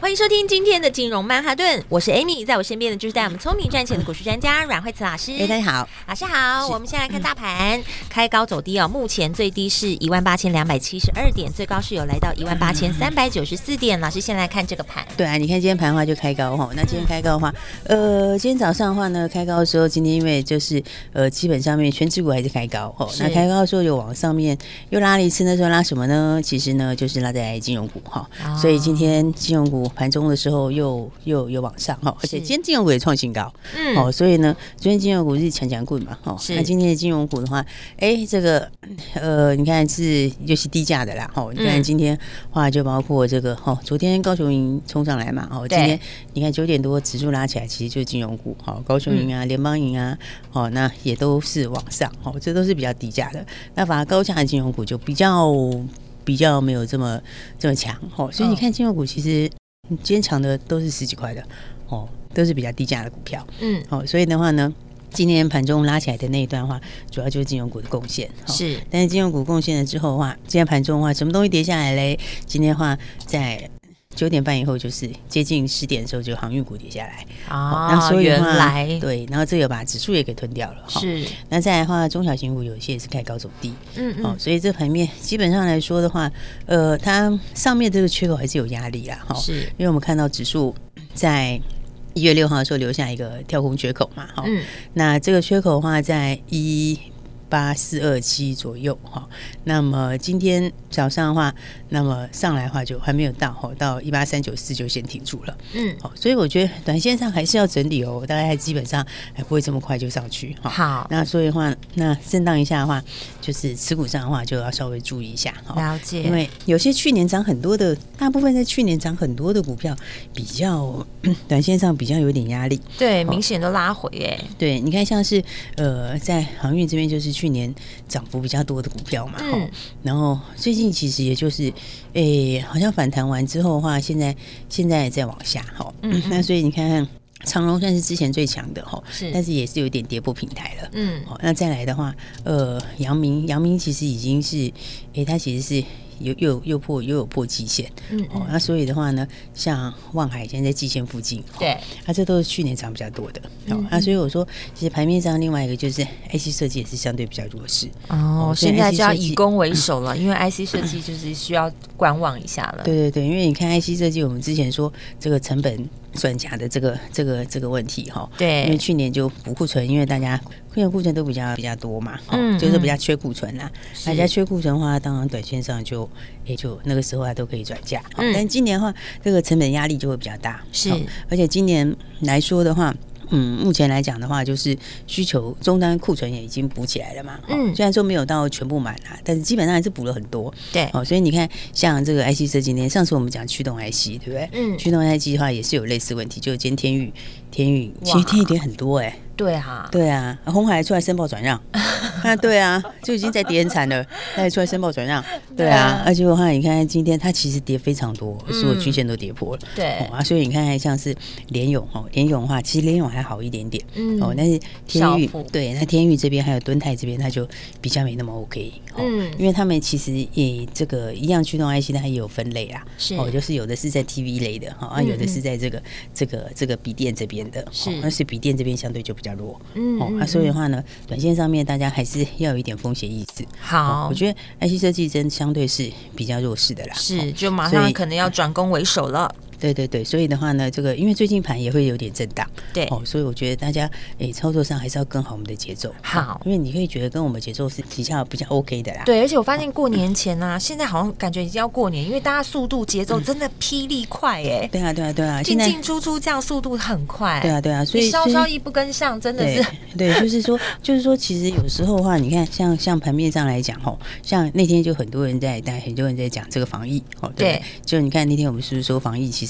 欢迎收听今天的金融曼哈顿，我是 Amy，在我身边的就是带我们聪明赚钱的股市专家 阮慧慈老师。哎，大家好，老师好。我们先来看大盘，开高走低哦，目前最低是一万八千两百七十二点，最高是有来到一万八千三百九十四点。老师先来看这个盘。对啊，你看今天盘的话就开高哈，那今天开高的话，呃，今天早上的话呢，开高的时候，今天因为就是呃，基本上面全指股还是开高哈，那开高的时候又往上面又拉了一次，那时候拉什么呢？其实呢，就是拉在金融股哈，所以今天金融股。盘中的时候又又又往上哈，而且今天金融股也创新高，嗯，哦，所以呢，昨天金融股是强强棍嘛，哈，那今天的金融股的话，哎，这个呃，你看是又是低价的啦，哈，你看今天话就包括这个哈，昨天高雄银冲上来嘛，哦，今天你看九点多指数拉起来，其实就是金融股，哈，高雄银啊，联邦银啊，哦，那也都是往上，哦，这都是比较低价的，那反而高价的金融股就比较比较没有这么这么强，哦，所以你看金融股其实。今天涨的都是十几块的哦，都是比较低价的股票。嗯，好、哦，所以的话呢，今天盘中拉起来的那一段话，主要就是金融股的贡献。哦、是，但是金融股贡献了之后的话，今天盘中的话，什么东西跌下来嘞？今天的话在。九点半以后就是接近十点的时候，就航运股跌下来。啊、哦，那所以原来。对，然后这个把指数也给吞掉了。是，那再来的话，中小型股有一些也是开高走低，嗯嗯，所以这盘面基本上来说的话，呃，它上面这个缺口还是有压力啊，哈，是。因为我们看到指数在一月六号的时候留下一个跳空缺口嘛，哈，嗯，那这个缺口的话在一。八四二七左右哈，那么今天早上的话，那么上来的话就还没有到哈，到一八三九四就先停住了，嗯，好，所以我觉得短线上还是要整理哦，大概基本上还不会这么快就上去哈。好，那所以的话，那震荡一下的话，就是持股上的话就要稍微注意一下哈。了解，因为有些去年涨很多的，大部分在去年涨很多的股票，比较 短线上比较有点压力，对，明显都拉回哎。对，你看像是呃在航运这边就是。去年涨幅比较多的股票嘛，嗯，然后最近其实也就是，诶，好像反弹完之后的话，现在现在在往下，哈，嗯，那所以你看看长隆算是之前最强的哈，是，但是也是有点跌破平台了，嗯，好，那再来的话，呃，阳明阳明其实已经是，诶，它其实是。又又又破又有破季线，嗯，嗯，哦，那所以的话呢，像万海现在在季线附近，对，那、啊、这都是去年涨比较多的，嗯，嗯，哦，那所以我说，其实盘面上另外一个就是 IC 设计也是相对比较弱势，哦，现在就要以攻为守了，因为 IC 设计就是需要观望一下了，对对对，因为你看 IC 设计，我们之前说这个成本。算假的这个这个这个问题哈，对，因为去年就补库存，因为大家库存库存都比较比较多嘛，嗯，就是比较缺库存啦。大家缺库存的话，当然短线上就也就那个时候啊都可以转嫁，嗯，但今年的话，这个成本压力就会比较大，是，而且今年来说的话。嗯，目前来讲的话，就是需求终端库存也已经补起来了嘛。嗯，虽然说没有到全部满啦，但是基本上还是补了很多。对，哦，所以你看，像这个 IC 设计，今天上次我们讲驱动 IC，对不对？嗯，驱动 IC 的话也是有类似问题，就是今天天宇，天宇其实天宇点很多哎、欸。对啊，对啊，红海出来申报转让，啊，对啊，就已经在跌很惨了，他也出来申报转让，对啊，而且的话，你看今天它其实跌非常多，所有均线都跌破了，对。啊，所以你看像是联勇哦，联勇的话，其实联勇还好一点点，嗯，哦，但是天域，对，那天域这边还有敦泰这边，它就比较没那么 OK，嗯，因为他们其实也这个一样驱动 IC，它也有分类啊，是。哦，就是有的是在 TV 类的哈，啊，有的是在这个这个这个笔电这边的，是，但是笔电这边相对就比较。弱，嗯，哦，那所以的话呢，短线上面大家还是要有一点风险意识。好，我觉得 IC 设计真相对是比较弱势的啦，是，就马上可能要转攻为守了。对对对，所以的话呢，这个因为最近盘也会有点震荡，对哦，所以我觉得大家诶操作上还是要跟好我们的节奏。好，因为你可以觉得跟我们节奏是比较比较 OK 的啦。对，而且我发现过年前呢、啊，现在好像感觉已经要过年，因为大家速度节奏真的霹雳快哎。对啊对啊对啊，进进出出这样速度很快。对啊对啊，所以稍稍一不跟上，真的是对，对，就是说 就是说，其实有时候的话，你看像像盘面上来讲吼，像那天就很多人在，但很多人在讲这个防疫哦，对，就你看那天我们是不是说防疫其实。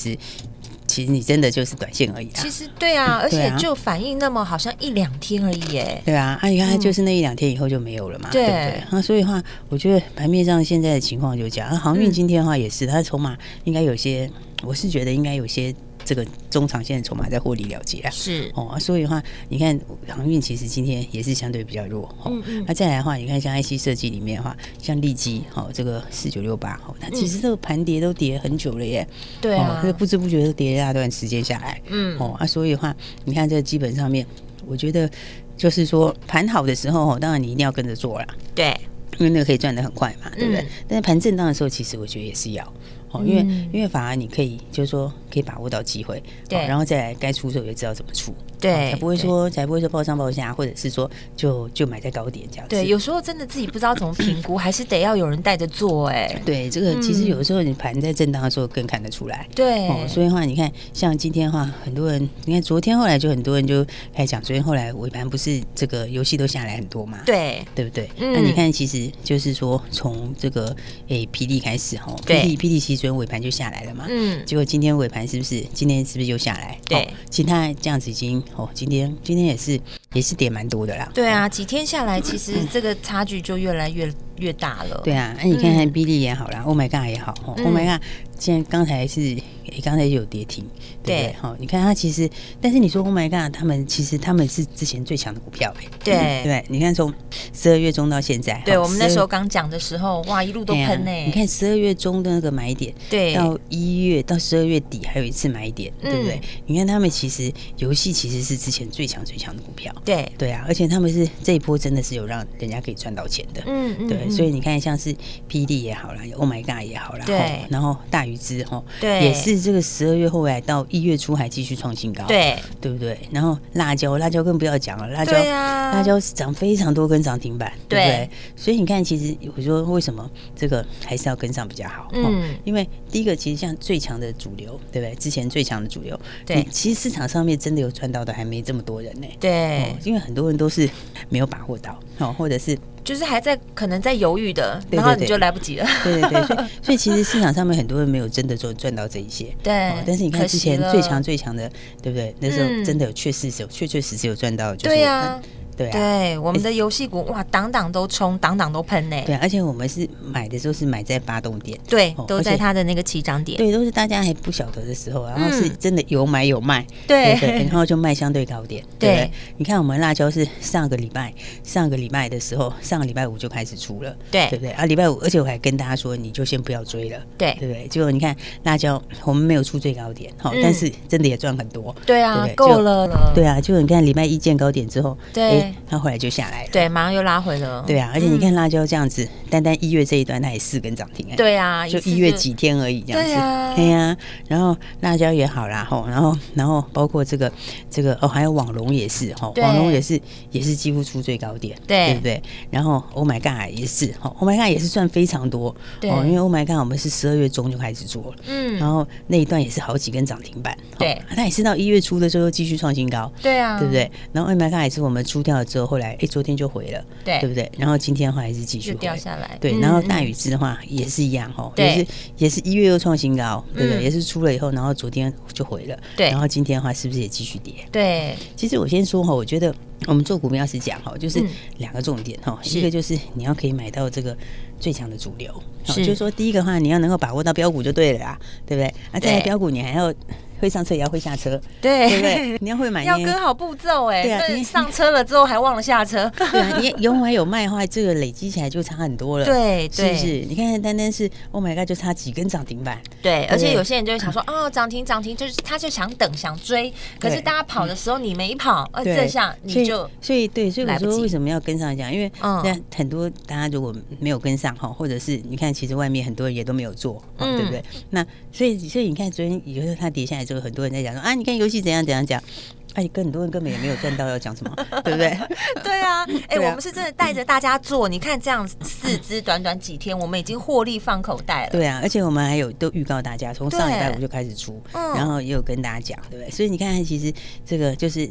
其实你真的就是短线而已啊。其实对啊，而且就反应那么好像一两天而已耶。对啊，啊，你看就是那一两天以后就没有了嘛，嗯、对不对？那所以的话，我觉得盘面上现在的情况就这样。航运今天的话也是，它的筹码应该有些，我是觉得应该有些。这个中长线的筹码在获利了结啊，是哦，所以的话，你看航运其实今天也是相对比较弱哦。那、嗯嗯啊、再来的话，你看像 IC 设计里面的话，像利基哦，这个四九六八哦，那其实这个盘跌都跌很久了耶。对啊，这、哦、不知不觉都跌了一大段时间下来。嗯哦啊，所以的话，你看这个基本上面，我觉得就是说盘好的时候哦，当然你一定要跟着做了。对，因为那个可以赚的很快嘛，对不对？嗯、但是盘震荡的时候，其实我觉得也是要。哦，因为、嗯、因为反而你可以就是说可以把握到机会，对，然后再来该出的时候也知道怎么出，对，才不会说才不会说报上报下，或者是说就就买在高点这样子。对，有时候真的自己不知道怎么评估，还是得要有人带着做哎、欸。对，这个其实有的时候你盘在震荡的时候更看得出来。对、哦，所以的话你看像今天的话，很多人你看昨天后来就很多人就开始讲，昨天后来尾盘不是这个游戏都下来很多嘛？对，对不对？嗯、那你看其实就是说从这个诶霹雳开始哈，霹雳霹雳其实昨天尾盘就下来了嘛，嗯，结果今天尾盘是不是？今天是不是又下来？对，哦、其他这样子已经哦，今天今天也是也是跌蛮多的啦。对啊，几天下来，其实这个差距就越来越越大了。对啊，那你看看比利也好啦、嗯、，Oh my God 也好、嗯、，Oh my God，现在刚才是。刚才有跌停，对不对？好，你看它其实，但是你说 Oh my God，他们其实他们是之前最强的股票哎，对、嗯、对，你看从十二月中到现在，对我们那时候刚讲的时候，哇，一路都喷呢、啊。你看十二月中的那个买点，对，到一月到十二月底还有一次买点，对不对？嗯、你看他们其实游戏其实是之前最强最强的股票，对。对啊，而且他们是这一波真的是有让人家可以赚到钱的，嗯嗯，对，所以你看像是 PD 也好啦，Oh my God 也好啦，对，然后大禹之哈，对，也是这个十二月后。来到一月初还继续创新高，对对不对？然后辣椒，辣椒更不要讲了，辣椒，啊、辣椒涨非常多跟涨停板，对，对不对？所以你看，其实我说为什么这个还是要跟上比较好？嗯，因为第一个其实像最强的主流，对不对？之前最强的主流，对，其实市场上面真的有赚到的还没这么多人呢，对、哦，因为很多人都是没有把握到，哦，或者是。就是还在可能在犹豫的，然后你就来不及了。对对对，所以 所以其实市场上面很多人没有真的做赚到这一些。对、哦，但是你看之前最强最强的，对不对？那时候真的有确实是有确确实实有赚到，就是。对呀。对，对，我们的游戏股哇，档档都冲，档档都喷呢。对，而且我们是买的时候是买在八动点，对，都在它的那个起涨点。对，都是大家还不晓得的时候，然后是真的有买有卖，对，然后就卖相对高点。对，你看我们辣椒是上个礼拜，上个礼拜的时候，上个礼拜五就开始出了，对，对不对？啊，礼拜五，而且我还跟大家说，你就先不要追了，对，对不对？结果你看辣椒，我们没有出最高点，好，但是真的也赚很多。对啊，够了。对啊，就你看礼拜一见高点之后，对。它后来就下来了，对，马上又拉回了。对啊，而且你看辣椒这样子，单单一月这一段，它也四根涨停哎。对啊，就一月几天而已这样子。对啊，啊。然后辣椒也好啦，吼，然后然后包括这个这个哦，还有网龙也是吼，网龙也是也是几乎出最高点，对不对？然后 Oh my God 也是，吼，Oh my God 也是赚非常多，哦，因为 Oh my God 我们是十二月中就开始做了，嗯，然后那一段也是好几根涨停板，对，它也是到一月初的时候又继续创新高，对啊，对不对？然后 Oh my God 也是我们出掉了之后。后来，哎，昨天就回了，对，对不对？然后今天的话还是继续掉下来，对。然后大禹之的话也是一样，哈，也是也是一月又创新高，对不对？也是出了以后，然后昨天就回了，对。然后今天的话是不是也继续跌？对。其实我先说哈，我觉得我们做股票是讲哈，就是两个重点哈，一个就是你要可以买到这个最强的主流，就是说第一个话你要能够把握到标股就对了啦，对不对？啊，再来标股你还要。会上车也要会下车，对，对不对？你要会买，要跟好步骤哎。对啊，你上车了之后还忘了下车。对啊，你有买有卖的话，这个累积起来就差很多了。对，是不是？你看单单是 Oh my God，就差几根涨停板。对，而且有些人就会想说，哦，涨停涨停，就是他就想等想追，可是大家跑的时候你没跑，呃，这下你就所以对，所以我说为什么要跟上讲？因为那很多大家如果没有跟上哈，或者是你看其实外面很多人也都没有做，嗯对不对？那所以所以你看昨天有时候它跌下来。就很多人在讲说啊，你看游戏怎样怎样讲，哎、啊，跟很多人根本也没有赚到，要讲什么，对不对？对啊，哎、欸，啊、我们是真的带着大家做，你看这样四肢短短几天，我们已经获利放口袋了。对啊，而且我们还有都预告大家，从上礼拜五就开始出，然后也有跟大家讲，对不对？所以你看，其实这个就是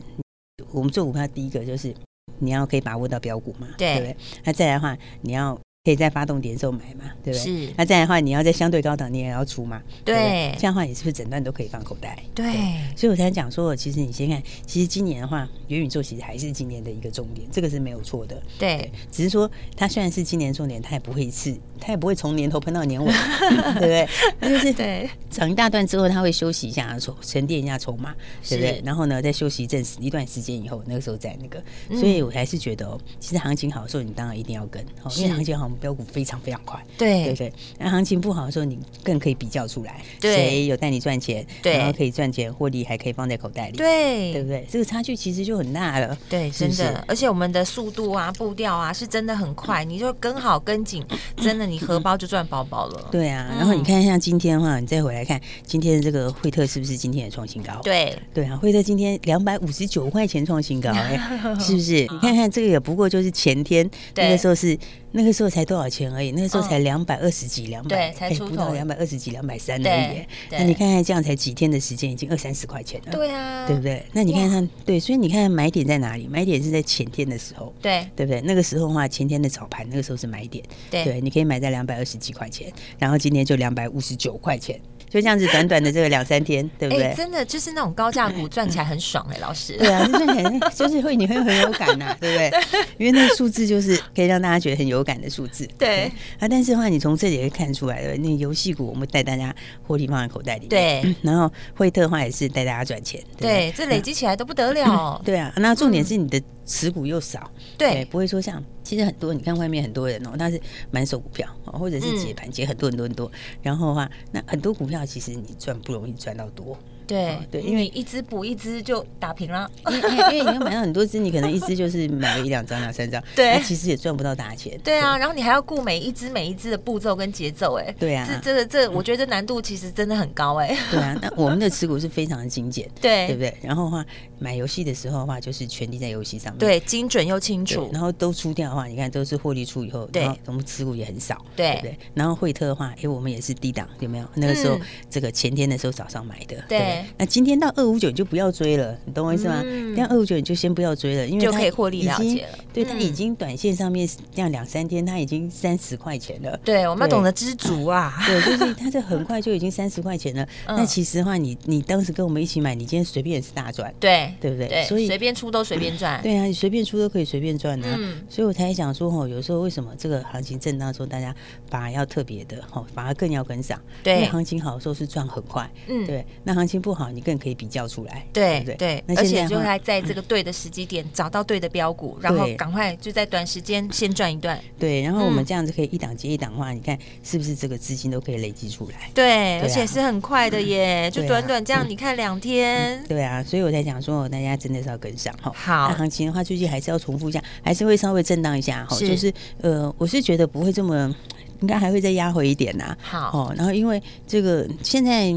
我们做股票第一个就是你要可以把握到标股嘛，对不对？那再来的话，你要可以在发动点的时候买嘛，对不对？是。那这样的话，你要在相对高档，你也要出嘛，对，对，这样的话，你是不是整段都可以放口袋？对。对所以我才讲说，其实你先看，其实今年的话，元宇宙其实还是今年的一个重点，这个是没有错的。对，对。只是说，它虽然是今年重点，它也不会一次，它也不会从年头喷到年尾，对不对？它就是对，长一大段之后，它会休息一下，筹沉淀一下筹码，对不对？然后呢，再休息一阵一段时间以后，那个时候再那个。所以我还是觉得哦，其实行情好的时候，你当然一定要跟，因为行情好，我们标股非常非常快，对对不对？那行情不好的时候，你更可以比较出来，谁有带你赚钱，然后可以赚钱获利，还可以放在口袋里，对对不对？这个差距其实就很大了，对，真的。而且我们的速度啊、步调啊，是真的很快，你就跟好跟紧，真的你荷包就赚饱饱了。对啊，然后你看像今天的话，你再回来看今天的这个惠特是不是今天也创新高？对对啊，惠特今天两百五十九块钱创新高，哎，是不是？你看看这个也不过就是前天那个时候是。那个时候才多少钱而已，那个时候才两百二十几，两百才出头，不到两百二十几，两百三而已。那你看看这样才几天的时间，已经二三十块钱了。对啊，对不对？那你看看，对，所以你看买点在哪里？买点是在前天的时候，对，对不对？那个时候的话，前天的早盘，那个时候是买点，对，你可以买在两百二十几块钱，然后今天就两百五十九块钱。就这样子，短短的这个两三天，对不对？真的就是那种高价股赚起来很爽哎，老师。对啊，就是很就是会你会很有感呐，对不对？因为那个数字就是可以让大家觉得很有感的数字。对啊，但是的话，你从这里也可以看出来的，那游戏股我们带大家获利放在口袋里。对，然后惠特的话也是带大家赚钱。对，这累积起来都不得了。对啊，那重点是你的持股又少，对，不会说像。其实很多，你看外面很多人哦，他是满手股票，或者是解盘解很多很多很多，然后的话，那很多股票其实你赚不容易赚到多。对对，因为一只补一只就打平了。因为因为你要买到很多只，你可能一只就是买了一两张、两三张，对，其实也赚不到大钱。对啊，然后你还要顾每一只每一只的步骤跟节奏，哎，对啊，这这这，我觉得难度其实真的很高，哎。对啊，那我们的持股是非常的精简，对，对不对？然后的话，买游戏的时候的话，就是全力在游戏上面，对，精准又清楚。然后都出掉的话，你看都是获利出以后，对，我们持股也很少，对不对？然后惠特的话，因为我们也是低档，有没有？那个时候这个前天的时候早上买的，对。那今天到。二五九你就不要追了，你懂我意思吗？这样二五九你就先不要追了，因为就可以获利了结了。对，它已经短线上面这样两三天，它已经三十块钱了。对，我们要懂得知足啊。对，就是它这很快就已经三十块钱了。那其实的话，你你当时跟我们一起买，你今天随便也是大赚。对，对不对？所以随便出都随便赚。对啊，你随便出都可以随便赚的。所以我才想说吼，有时候为什么这个行情震荡时候，大家反而要特别的吼，反而更要跟上。对，因为行情好的时候是赚很快。嗯，对。那行情不好，你更可以比较出来。对。对对，而且就在在这个对的时机点找到对的标股，然后赶快就在短时间先赚一段。对，然后我们这样子可以一档接一档的话，你看是不是这个资金都可以累积出来？对，而且是很快的耶，就短短这样，你看两天。对啊，所以我才讲说，大家真的是要跟上哈。好，行情的话，最近还是要重复一下，还是会稍微震荡一下哈。就是呃，我是觉得不会这么，应该还会再压回一点呐。好哦，然后因为这个现在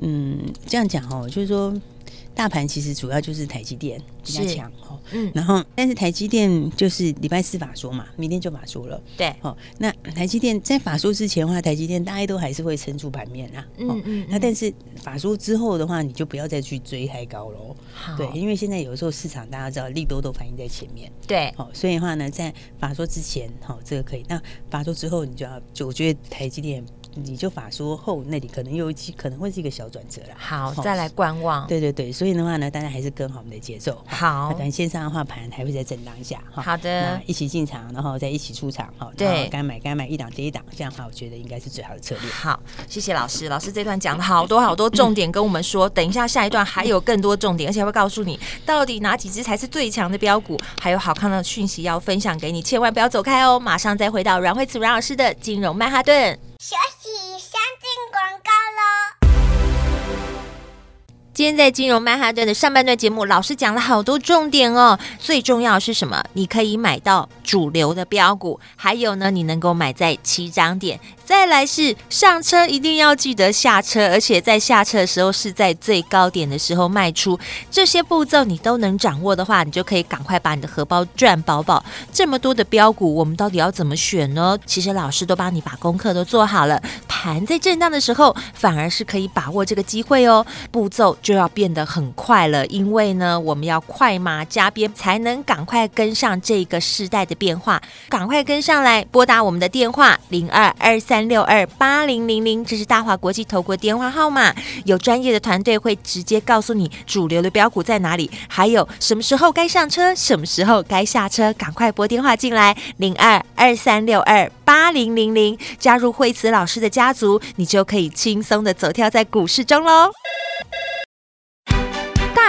嗯这样讲哦，就是说。大盘其实主要就是台积电比较强哦，嗯，然后但是台积电就是礼拜四法说嘛，明天就法说了，对，哦，那台积电在法说之前的话，台积电大概都还是会撑住盘面啊，嗯嗯，那但是法说之后的话，你就不要再去追太高喽，好，对，因为现在有时候市场大家知道利多都反映在前面，对，哦，所以的话呢，在法说之前，好，这个可以，那法说之后，你就要就我觉得台积电。你就法说后那里可能又一可能会是一个小转折了。好，再来观望。对对对，所以的话呢，大家还是跟好我们的节奏。好，短线上的话，盘还会再震荡一下。好的，一起进场，然后再一起出场。好，对，该买该买一档接一档，这样的话，我觉得应该是最好的策略。好，谢谢老师，老师这段讲了好多好多重点跟我们说。等一下下一段还有更多重点，而且会告诉你到底哪几只才是最强的标股，还有好看的讯息要分享给你，千万不要走开哦！马上再回到阮慧慈阮老师的金融曼哈顿。今天在金融曼哈顿的上半段节目，老师讲了好多重点哦。最重要是什么？你可以买到主流的标股，还有呢，你能够买在起涨点。再来是上车一定要记得下车，而且在下车的时候是在最高点的时候卖出。这些步骤你都能掌握的话，你就可以赶快把你的荷包赚饱饱。这么多的标股，我们到底要怎么选呢？其实老师都帮你把功课都做好了。盘在震荡的时候，反而是可以把握这个机会哦。步骤。就要变得很快了，因为呢，我们要快马加鞭，才能赶快跟上这个时代的变化，赶快跟上来，拨打我们的电话零二二三六二八零零零，这是大华国际投顾电话号码，有专业的团队会直接告诉你主流的标股在哪里，还有什么时候该上车，什么时候该下车，赶快拨电话进来零二二三六二八零零零，加入惠慈老师的家族，你就可以轻松的走跳在股市中喽。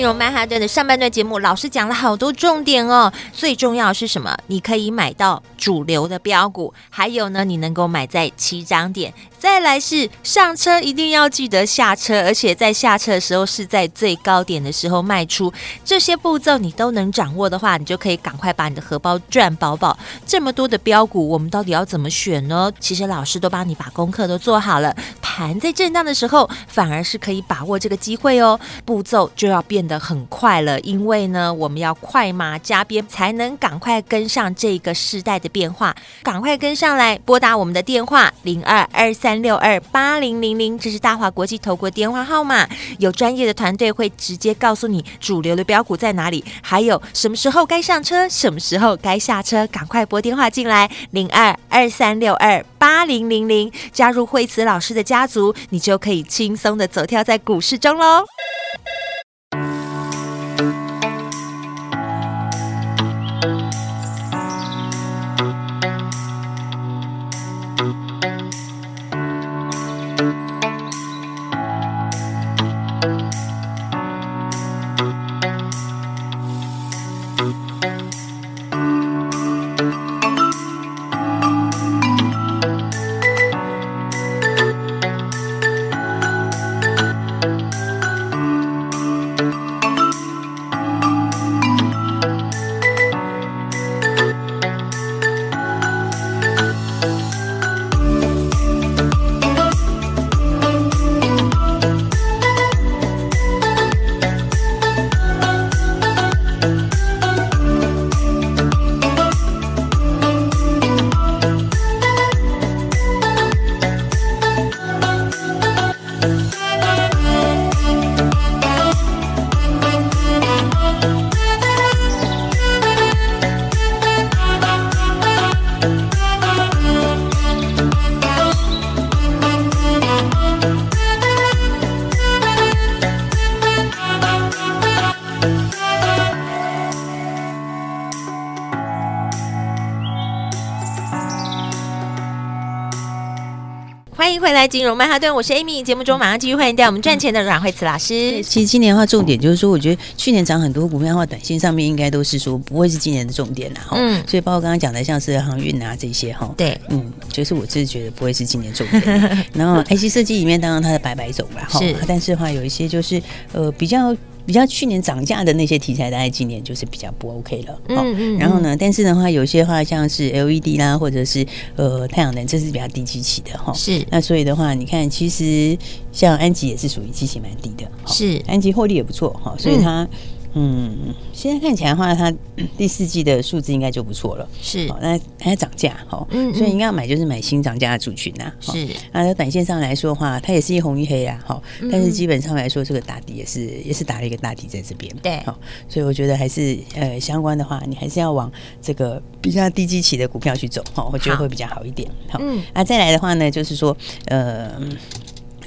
金融曼哈顿的上半段节目，老师讲了好多重点哦。最重要是什么？你可以买到主流的标股，还有呢，你能够买在起涨点。再来是上车一定要记得下车，而且在下车的时候是在最高点的时候卖出。这些步骤你都能掌握的话，你就可以赶快把你的荷包赚饱饱。这么多的标股，我们到底要怎么选呢？其实老师都帮你把功课都做好了。盘在震荡的时候，反而是可以把握这个机会哦。步骤就要变得很快了，因为呢，我们要快马加鞭，才能赶快跟上这个时代的变化。赶快跟上来，拨打我们的电话零二二三。六二八零零零，这是大华国际投顾电话号码，有专业的团队会直接告诉你主流的标股在哪里，还有什么时候该上车，什么时候该下车，赶快拨电话进来零二二三六二八零零零，加入惠慈老师的家族，你就可以轻松的走跳在股市中喽。来，金融曼哈顿，我是 Amy。节目中马上继续欢迎带我们赚钱的阮慧慈老师。其实今年的话，重点就是说，我觉得去年涨很多股票的话，短线上面应该都是说不会是今年的重点了哈。嗯，所以包括刚刚讲的像是航运啊这些哈，对，嗯，就是我自己觉得不会是今年重点。然后 IC 设计里面，当然它的白白走啦哈，但是的话有一些就是呃比较。比较去年涨价的那些题材，大概今年就是比较不 OK 了。嗯嗯。然后呢，但是的话，有些话像是 LED 啦，或者是呃太阳能，这是比较低基期的哈。是。那所以的话，你看，其实像安吉也是属于基期蛮低的。是。安吉获利也不错哈，所以它。嗯，现在看起来的话，它 第四季的数字应该就不错了。是，那还在涨价哈，嗯，所以应该要买就是买新涨价的族群呐。是，那在短线上来说的话，它也是一红一黑啊，哈，但是基本上来说，这个打底也是也是打了一个大底在这边。对，好，所以我觉得还是呃相关的话，你还是要往这个比较低基期的股票去走哈，我觉得会比较好一点。好，嗯，那再来的话呢，就是说呃。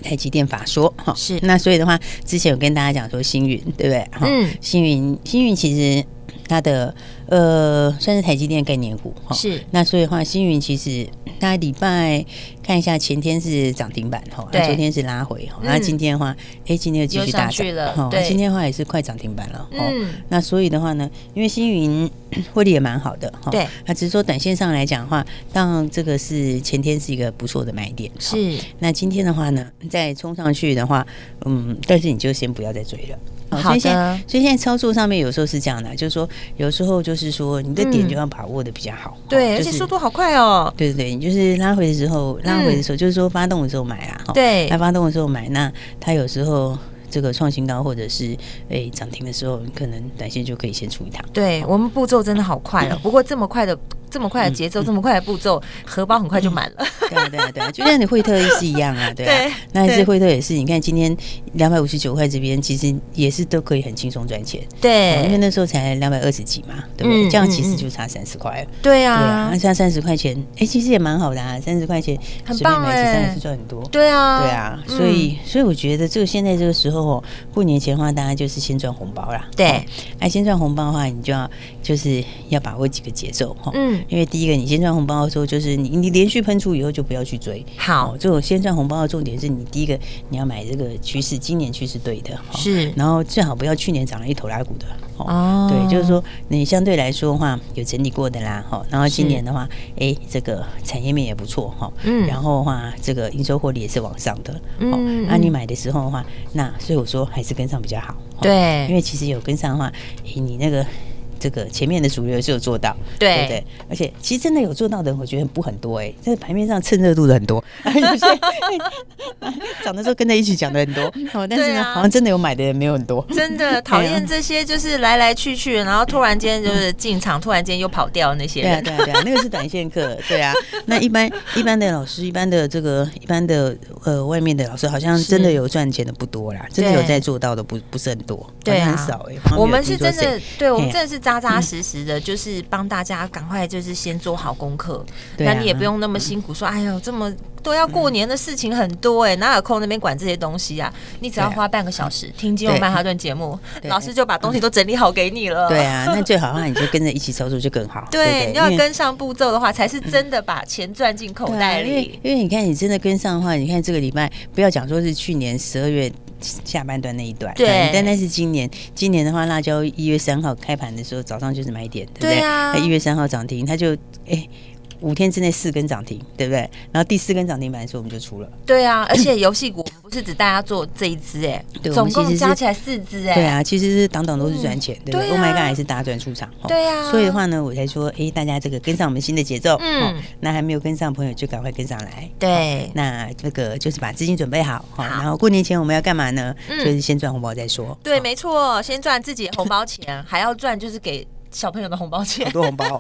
台积电法说哈。是，那所以的话，之前有跟大家讲说星云对不对？嗯，星云星云其实它的呃算是台积电概念股哈，是。那所以的话，星云其实它礼拜。看一下，前天是涨停板哈，那昨天是拉回哈，那今天的话，哎，今天又继续大涨了哈，今天的话也是快涨停板了。嗯，那所以的话呢，因为星云 获利也蛮好的哈，对，那只是说短线上来讲的话，当然这个是前天是一个不错的买点，是。那今天的话呢，再冲上去的话，嗯，但是你就先不要再追了。好的。所以现在操作上面有时候是这样的，就是说有时候就是说你的点就要把握的比较好，对，而且速度好快哦。对对对，你就是拉回的时候。拉回的时候，就是说发动的时候买啊，对，它发动的时候买，那它有时候这个创新高或者是诶涨停的时候，可能短线就可以先出一趟。对，我们步骤真的好快哦，不过这么快的。这么快的节奏，这么快的步骤，荷包很快就满了。对啊，对啊，对啊，就像你惠特也是一样啊，对啊。那也是惠特也是，你看今天两百五十九块这边，其实也是都可以很轻松赚钱。对，因为那时候才两百二十几嘛，对不对？这样其实就差三十块了。对啊，那差三十块钱，哎，其实也蛮好的啊，三十块钱随便买一次，三十赚很多。对啊，对啊，所以所以我觉得这个现在这个时候哦，过年前的话，大家就是先赚红包啦。对，哎，先赚红包的话，你就要就是要把握几个节奏哈。嗯。因为第一个，你先赚红包的时候，就是你你连续喷出以后，就不要去追。好，这种先赚红包的重点是你第一个你要买这个趋势，今年趋势对的。是，然后最好不要去年涨了一头拉股的。哦，对，就是说你相对来说的话有整理过的啦。哈，然后今年的话，哎，这个产业面也不错哈。嗯。然后的话，这个营收获利也是往上的。嗯。那你买的时候的话，那所以我说还是跟上比较好。对。因为其实有跟上的话，诶，你那个。这个前面的主流是有做到，对不对？而且其实真的有做到的，我觉得不很多哎。在盘面上蹭热度的很多，有些涨的时候跟着一起讲的很多，但是呢，好像真的有买的人没有很多。真的 讨厌这些，就是来来去去，然后突然间就是进场，突然间又跑掉那些人。对啊，对啊，对啊，那个是短线客。对啊，那一般一般的老师，一般的这个一般的呃外面的老师，好像真的有赚钱的不多啦，真的有在做到的不不是很多，对，很少哎。我们是真的，对我们真的是扎扎实实的，就是帮大家赶快，就是先做好功课。那你也不用那么辛苦，说哎呦，这么都要过年的事情很多哎，哪有空那边管这些东西啊？你只要花半个小时听金融曼哈顿节目，老师就把东西都整理好给你了。对啊，那最好的话你就跟着一起操作就更好。对，你要跟上步骤的话，才是真的把钱赚进口袋里。因为因为你看，你真的跟上的话，你看这个礼拜不要讲说是去年十二月。下半段那一段，对，但那是今年。今年的话，辣椒一月三号开盘的时候，早上就是买点，对不对？它，一月三号涨停，它就哎。五天之内四根涨停，对不对？然后第四根涨停板的时候我们就出了。对啊，而且游戏股不是只大家做这一支哎，总共加起来四支哎。对啊，其实是档档都是赚钱，对不对？Oh my god，还是大赚出场。对啊。所以的话呢，我才说，哎，大家这个跟上我们新的节奏。嗯。那还没有跟上的朋友就赶快跟上来。对。那这个就是把资金准备好，好。然后过年前我们要干嘛呢？就是先赚红包再说。对，没错，先赚自己的红包钱，还要赚就是给。小朋友的红包钱，好多红包，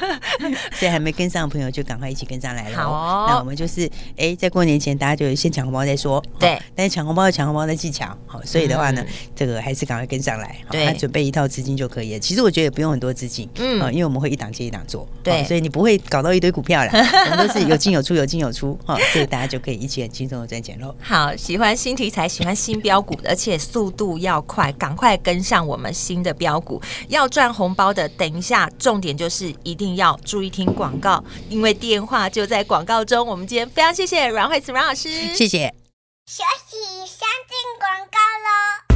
所以还没跟上的朋友就赶快一起跟上来了。好、哦，那我们就是哎，在过年前大家就先抢红包再说。对，但是抢红包有抢红包的技巧，好，所以的话呢，嗯、这个还是赶快跟上来。对，那准备一套资金就可以了。其实我觉得也不用很多资金，嗯，因为我们会一档接一档做，对，所以你不会搞到一堆股票了。我们都是有进有出，有进有出，哈，所以大家就可以一起很轻松的赚钱喽。好，喜欢新题材，喜欢新标股，而且速度要快，赶快跟上我们新的标股，要赚红包的，等一下重点就是一定要注意听广告，因为电话就在广告中。我们今天非常谢谢阮慧慈阮老师，谢谢。学习先进广告喽。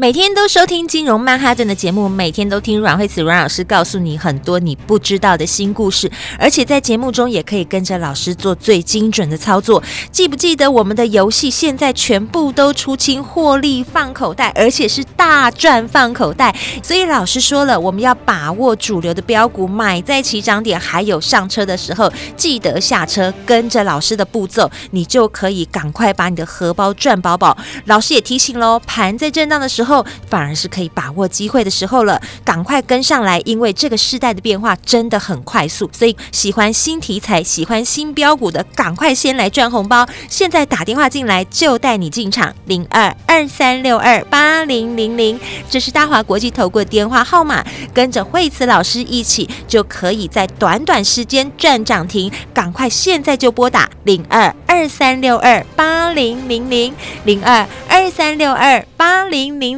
每天都收听金融曼哈顿的节目，每天都听阮慧慈阮老师告诉你很多你不知道的新故事，而且在节目中也可以跟着老师做最精准的操作。记不记得我们的游戏现在全部都出清，获利放口袋，而且是大赚放口袋。所以老师说了，我们要把握主流的标股，买在起涨点，还有上车的时候，记得下车，跟着老师的步骤，你就可以赶快把你的荷包赚饱饱。老师也提醒喽，盘在震荡的时候。后反而是可以把握机会的时候了，赶快跟上来，因为这个时代的变化真的很快速，所以喜欢新题材、喜欢新标股的，赶快先来赚红包。现在打电话进来就带你进场，零二二三六二八零零零，这是大华国际投顾电话号码，跟着惠慈老师一起就可以在短短时间赚涨停，赶快现在就拨打零二二三六二八零零零零二二三六二八零零。